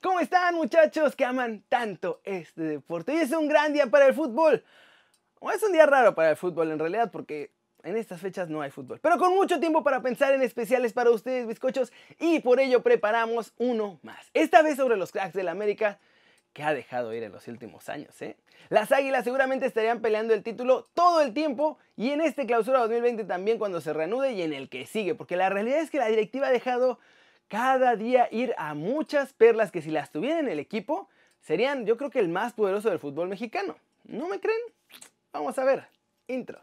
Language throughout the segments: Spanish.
¿Cómo están muchachos que aman tanto este deporte? Y es un gran día para el fútbol. O es un día raro para el fútbol en realidad porque en estas fechas no hay fútbol. Pero con mucho tiempo para pensar en especiales para ustedes bizcochos y por ello preparamos uno más. Esta vez sobre los cracks del América que ha dejado ir en los últimos años. ¿eh? Las Águilas seguramente estarían peleando el título todo el tiempo y en este clausura 2020 también cuando se reanude y en el que sigue, porque la realidad es que la directiva ha dejado cada día ir a muchas perlas que si las tuviera en el equipo serían yo creo que el más poderoso del fútbol mexicano. ¿No me creen? Vamos a ver. Intro.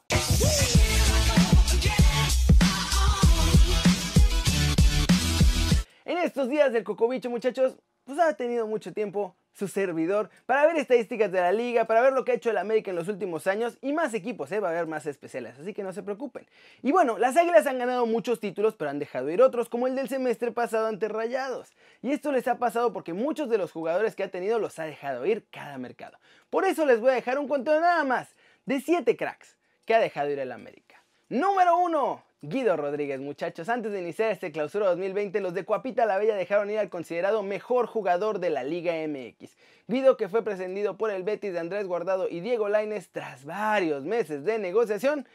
En estos días del cocobicho, muchachos, pues ha tenido mucho tiempo su servidor para ver estadísticas de la liga, para ver lo que ha hecho el América en los últimos años y más equipos, ¿eh? va a haber más especiales, así que no se preocupen. Y bueno, las Águilas han ganado muchos títulos, pero han dejado ir otros, como el del semestre pasado ante Rayados. Y esto les ha pasado porque muchos de los jugadores que ha tenido los ha dejado ir cada mercado. Por eso les voy a dejar un conteo nada más de 7 cracks que ha dejado ir el América. Número 1. Guido Rodríguez, muchachos, antes de iniciar este clausura 2020, los de Cuapita la Bella dejaron ir al considerado mejor jugador de la Liga MX. Guido, que fue prescindido por el Betis de Andrés Guardado y Diego Laines tras varios meses de negociación,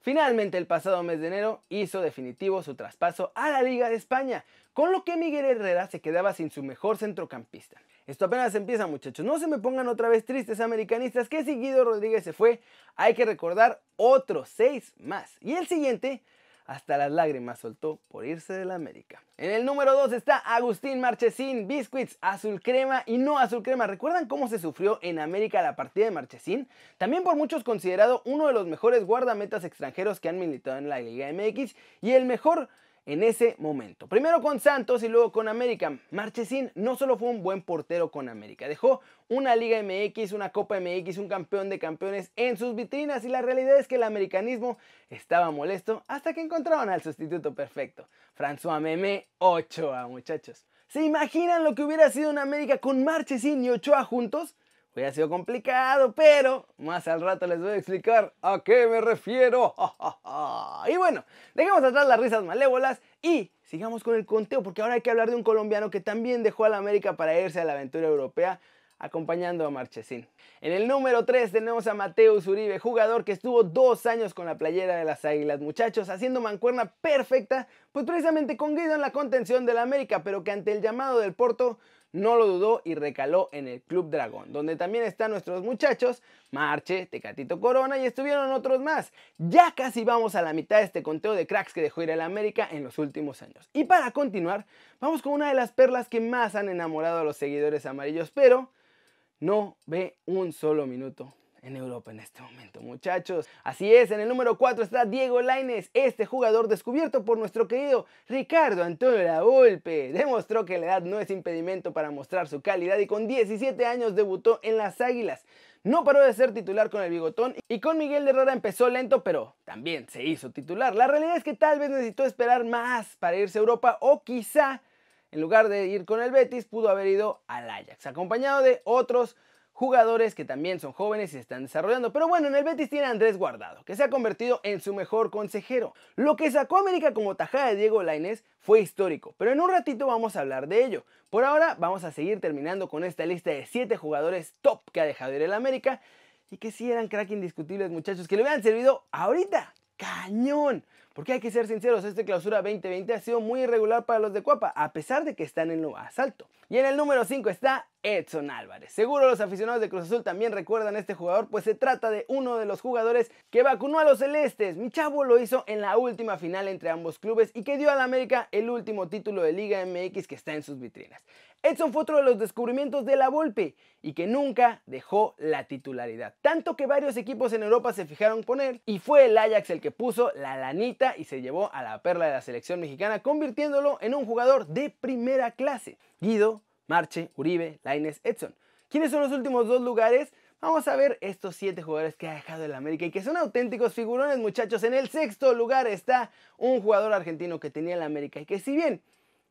finalmente el pasado mes de enero hizo definitivo su traspaso a la Liga de España, con lo que Miguel Herrera se quedaba sin su mejor centrocampista. Esto apenas empieza, muchachos. No se me pongan otra vez tristes americanistas que si Guido Rodríguez se fue, hay que recordar otros seis más. Y el siguiente hasta las lágrimas soltó por irse de la América. En el número 2 está Agustín Marchesín, Biscuits, azul crema y no azul crema. ¿Recuerdan cómo se sufrió en América la partida de Marchesín? También por muchos considerado uno de los mejores guardametas extranjeros que han militado en la Liga MX y el mejor en ese momento. Primero con Santos y luego con América. Marchesín no solo fue un buen portero con América, dejó una Liga MX, una Copa MX, un campeón de campeones en sus vitrinas y la realidad es que el americanismo estaba molesto hasta que encontraron al sustituto perfecto, François Meme Ochoa, muchachos. ¿Se imaginan lo que hubiera sido una América con Marchesín y Ochoa juntos? Hubiera sido complicado, pero más al rato les voy a explicar a qué me refiero. y bueno, dejemos atrás las risas malévolas y sigamos con el conteo, porque ahora hay que hablar de un colombiano que también dejó a la América para irse a la aventura europea acompañando a Marchesín. En el número 3 tenemos a Mateus Uribe, jugador que estuvo dos años con la playera de las Águilas, muchachos, haciendo mancuerna perfecta, pues precisamente con Guido en la contención de la América, pero que ante el llamado del Porto no lo dudó y recaló en el Club Dragón, donde también están nuestros muchachos, Marche, Tecatito Corona y estuvieron otros más. Ya casi vamos a la mitad de este conteo de cracks que dejó ir el América en los últimos años. Y para continuar, vamos con una de las perlas que más han enamorado a los seguidores amarillos, pero no ve un solo minuto en Europa en este momento, muchachos. Así es, en el número 4 está Diego Laines, este jugador descubierto por nuestro querido Ricardo Antonio Lavolpe. Demostró que la edad no es impedimento para mostrar su calidad y con 17 años debutó en las Águilas. No paró de ser titular con el bigotón y con Miguel Herrera empezó lento, pero también se hizo titular. La realidad es que tal vez necesitó esperar más para irse a Europa o quizá en lugar de ir con el Betis pudo haber ido al Ajax, acompañado de otros jugadores que también son jóvenes y se están desarrollando. Pero bueno, en el Betis tiene Andrés Guardado, que se ha convertido en su mejor consejero. Lo que sacó América como tajada de Diego Lainez fue histórico, pero en un ratito vamos a hablar de ello. Por ahora vamos a seguir terminando con esta lista de 7 jugadores top que ha dejado ir el América y que sí eran crack indiscutibles muchachos, que le hubieran servido ahorita. Cañón. Porque hay que ser sinceros, este clausura 2020 ha sido muy irregular para los de Cuapa, a pesar de que están en lo más alto. Y en el número 5 está Edson Álvarez. Seguro los aficionados de Cruz Azul también recuerdan a este jugador, pues se trata de uno de los jugadores que vacunó a los celestes. Mi chavo lo hizo en la última final entre ambos clubes y que dio al América el último título de Liga MX que está en sus vitrinas. Edson fue otro de los descubrimientos de la Volpe y que nunca dejó la titularidad. Tanto que varios equipos en Europa se fijaron con él y fue el Ajax el que puso la lanita y se llevó a la perla de la selección mexicana, convirtiéndolo en un jugador de primera clase. Guido, Marche, Uribe, Laines, Edson. ¿Quiénes son los últimos dos lugares? Vamos a ver estos siete jugadores que ha dejado el América y que son auténticos figurones, muchachos. En el sexto lugar está un jugador argentino que tenía el América y que si bien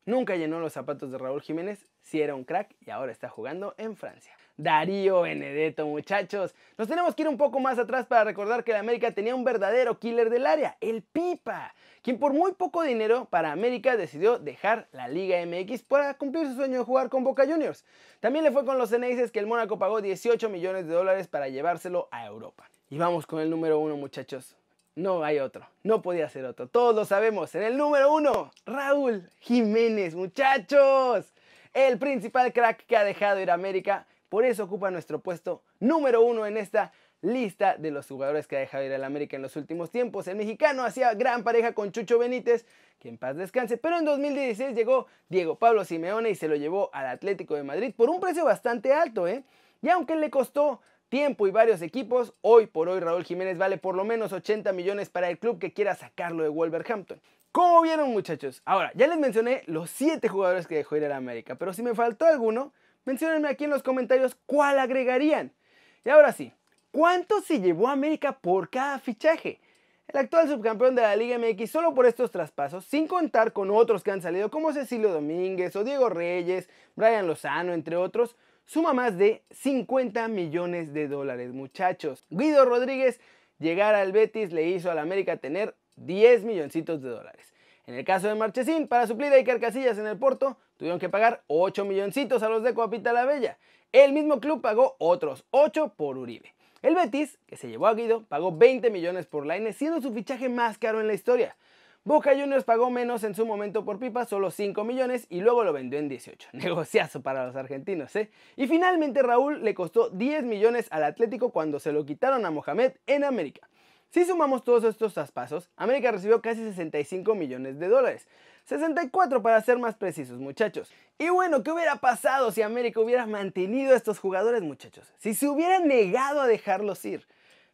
nunca llenó los zapatos de Raúl Jiménez, si era un crack y ahora está jugando en Francia. Darío Benedetto, muchachos. Nos tenemos que ir un poco más atrás para recordar que el América tenía un verdadero killer del área, el Pipa, quien por muy poco dinero para América decidió dejar la Liga MX para cumplir su sueño de jugar con Boca Juniors. También le fue con los Ceneices que el Mónaco pagó 18 millones de dólares para llevárselo a Europa. Y vamos con el número uno, muchachos. No hay otro, no podía ser otro. Todos lo sabemos. En el número uno, Raúl Jiménez, muchachos. El principal crack que ha dejado ir a América por eso ocupa nuestro puesto número uno en esta lista de los jugadores que ha dejado ir al América en los últimos tiempos. El mexicano hacía gran pareja con Chucho Benítez, que en paz descanse, pero en 2016 llegó Diego Pablo Simeone y se lo llevó al Atlético de Madrid por un precio bastante alto, ¿eh? Y aunque le costó tiempo y varios equipos, hoy por hoy Raúl Jiménez vale por lo menos 80 millones para el club que quiera sacarlo de Wolverhampton. ¿Cómo vieron muchachos? Ahora, ya les mencioné los 7 jugadores que dejó ir al América, pero si me faltó alguno, Menciónenme aquí en los comentarios cuál agregarían. Y ahora sí, ¿cuánto se llevó América por cada fichaje? El actual subcampeón de la Liga MX solo por estos traspasos, sin contar con otros que han salido como Cecilio Domínguez o Diego Reyes, Brian Lozano, entre otros, suma más de 50 millones de dólares, muchachos. Guido Rodríguez llegar al Betis le hizo al América tener 10 milloncitos de dólares. En el caso de Marchesín, para suplir a Iker Casillas en el Porto, tuvieron que pagar 8 milloncitos a los de Coapita la Bella. El mismo club pagó otros 8 por Uribe. El Betis, que se llevó a Guido, pagó 20 millones por Laine, siendo su fichaje más caro en la historia. Boca Juniors pagó menos en su momento por Pipa, solo 5 millones, y luego lo vendió en 18. Negociazo para los argentinos, ¿eh? Y finalmente Raúl le costó 10 millones al Atlético cuando se lo quitaron a Mohamed en América. Si sumamos todos estos traspasos, América recibió casi 65 millones de dólares. 64 para ser más precisos, muchachos. Y bueno, ¿qué hubiera pasado si América hubiera mantenido a estos jugadores, muchachos? Si se hubiera negado a dejarlos ir.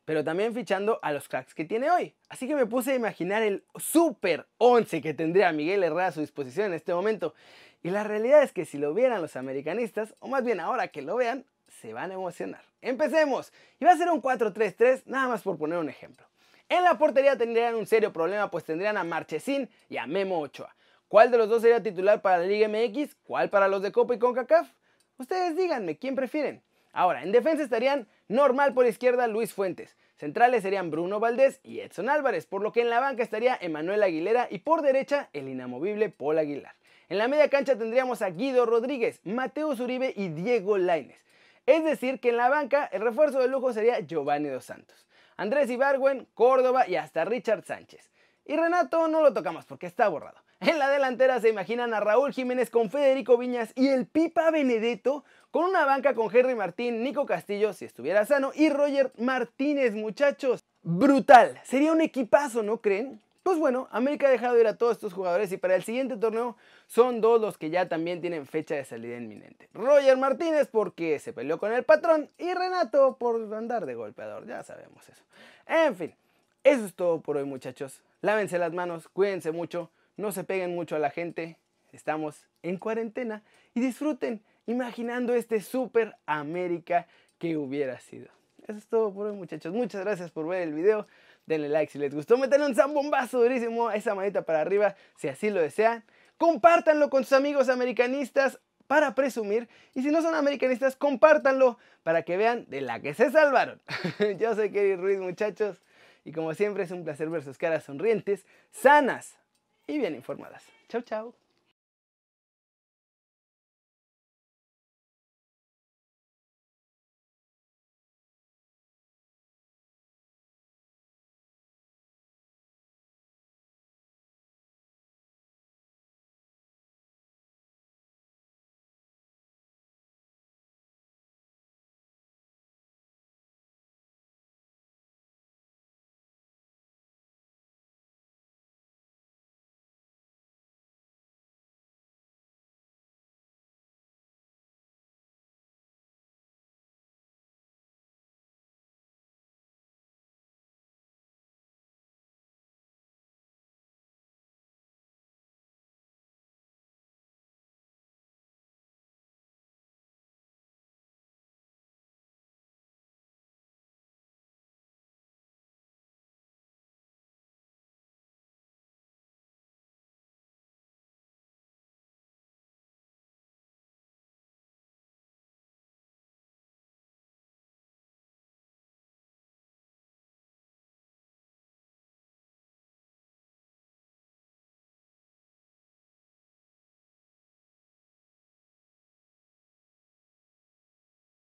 Pero también fichando a los cracks que tiene hoy. Así que me puse a imaginar el super 11 que tendría Miguel Herrera a su disposición en este momento. Y la realidad es que si lo vieran los americanistas, o más bien ahora que lo vean, se van a emocionar. Empecemos. Y va a ser un 4-3-3, nada más por poner un ejemplo. En la portería tendrían un serio problema, pues tendrían a Marchesín y a Memo Ochoa. ¿Cuál de los dos sería titular para la Liga MX? ¿Cuál para los de Copa y CONCACAF? Ustedes díganme, ¿quién prefieren? Ahora, en defensa estarían normal por izquierda Luis Fuentes. Centrales serían Bruno Valdés y Edson Álvarez, por lo que en la banca estaría Emanuel Aguilera y por derecha el inamovible Paul Aguilar. En la media cancha tendríamos a Guido Rodríguez, Mateo Zuribe y Diego Laines. Es decir, que en la banca el refuerzo de lujo sería Giovanni Dos Santos. Andrés Ibargüen, Córdoba y hasta Richard Sánchez. Y Renato no lo tocamos porque está borrado. En la delantera se imaginan a Raúl Jiménez con Federico Viñas y el Pipa Benedetto con una banca con Henry Martín, Nico Castillo si estuviera sano y Roger Martínez, muchachos. Brutal. Sería un equipazo, ¿no creen? Pues bueno, América ha dejado ir a todos estos jugadores y para el siguiente torneo son dos los que ya también tienen fecha de salida inminente. Roger Martínez porque se peleó con el patrón y Renato por andar de golpeador, ya sabemos eso. En fin, eso es todo por hoy muchachos. Lávense las manos, cuídense mucho, no se peguen mucho a la gente, estamos en cuarentena y disfruten imaginando este Super América que hubiera sido. Eso es todo por hoy muchachos, muchas gracias por ver el video denle like si les gustó, metan un zambombazo durísimo a esa manita para arriba si así lo desean. Compártanlo con sus amigos americanistas para presumir. Y si no son americanistas, compártanlo para que vean de la que se salvaron. Yo soy Kerry Ruiz, muchachos. Y como siempre es un placer ver sus caras sonrientes, sanas y bien informadas. Chau, chau.